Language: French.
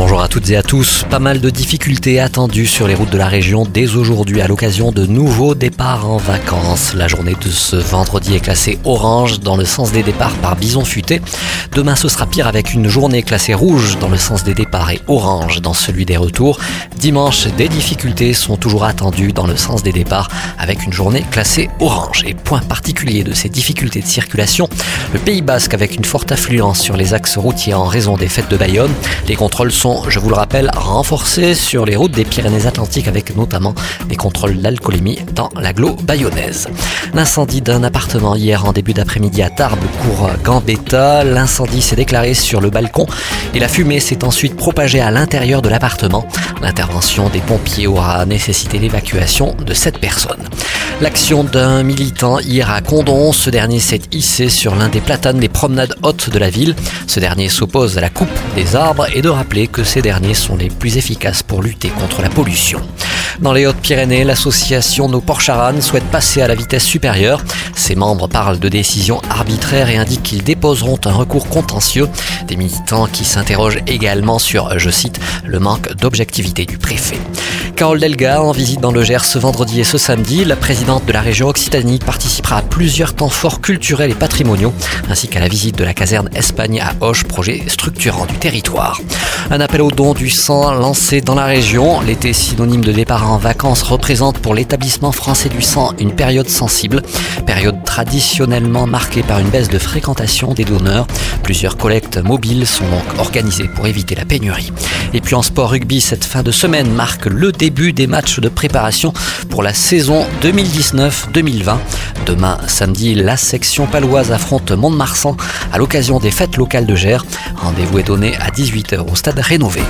Bonjour à toutes et à tous. Pas mal de difficultés attendues sur les routes de la région dès aujourd'hui à l'occasion de nouveaux départs en vacances. La journée de ce vendredi est classée orange dans le sens des départs par bison futé. Demain ce sera pire avec une journée classée rouge dans le sens des départs et orange dans celui des retours. Dimanche, des difficultés sont toujours attendues dans le sens des départs avec une journée classée orange. Et point particulier de ces difficultés de circulation, le Pays Basque avec une forte affluence sur les axes routiers en raison des fêtes de Bayonne. Les contrôles sont je vous le rappelle, renforcés sur les routes des Pyrénées-Atlantiques avec notamment des contrôles d'alcoolémie dans l'agglo bayonnaise. L'incendie d'un appartement hier en début d'après-midi à Tarbes, cours Gambetta. L'incendie s'est déclaré sur le balcon et la fumée s'est ensuite propagée à l'intérieur de l'appartement. L'intervention des pompiers aura nécessité l'évacuation de sept personnes. L'action d'un militant hier à Condon, ce dernier s'est hissé sur l'un des platanes des promenades hautes de la ville. Ce dernier s'oppose à la coupe des arbres et de rappeler que ces derniers sont les plus efficaces pour lutter contre la pollution. Dans les Hautes-Pyrénées, l'association Nos Porcharan souhaite passer à la vitesse supérieure. Ses membres parlent de décisions arbitraires et indiquent qu'ils déposeront un recours contentieux. Des militants qui s'interrogent également sur, je cite, le manque d'objectivité du préfet. Carole Delga, en visite dans le Gers ce vendredi et ce samedi, la présidente de la région Occitanie participera à plusieurs temps forts culturels et patrimoniaux, ainsi qu'à la visite de la caserne Espagne à Hoche, projet structurant du territoire. Un appel au don du sang lancé dans la région. L'été synonyme de départ en vacances représente pour l'établissement français du sang une période sensible, période traditionnellement marquée par une baisse de fréquentation des donneurs. Plusieurs collectes mobiles sont donc organisées pour éviter la pénurie. Et puis en sport rugby, cette fin de semaine marque le début des matchs de préparation pour la saison 2019-2020. Demain, samedi, la section paloise affronte Mont-de-Marsan à l'occasion des fêtes locales de Gers. Rendez-vous est donné à 18h au stade rénové.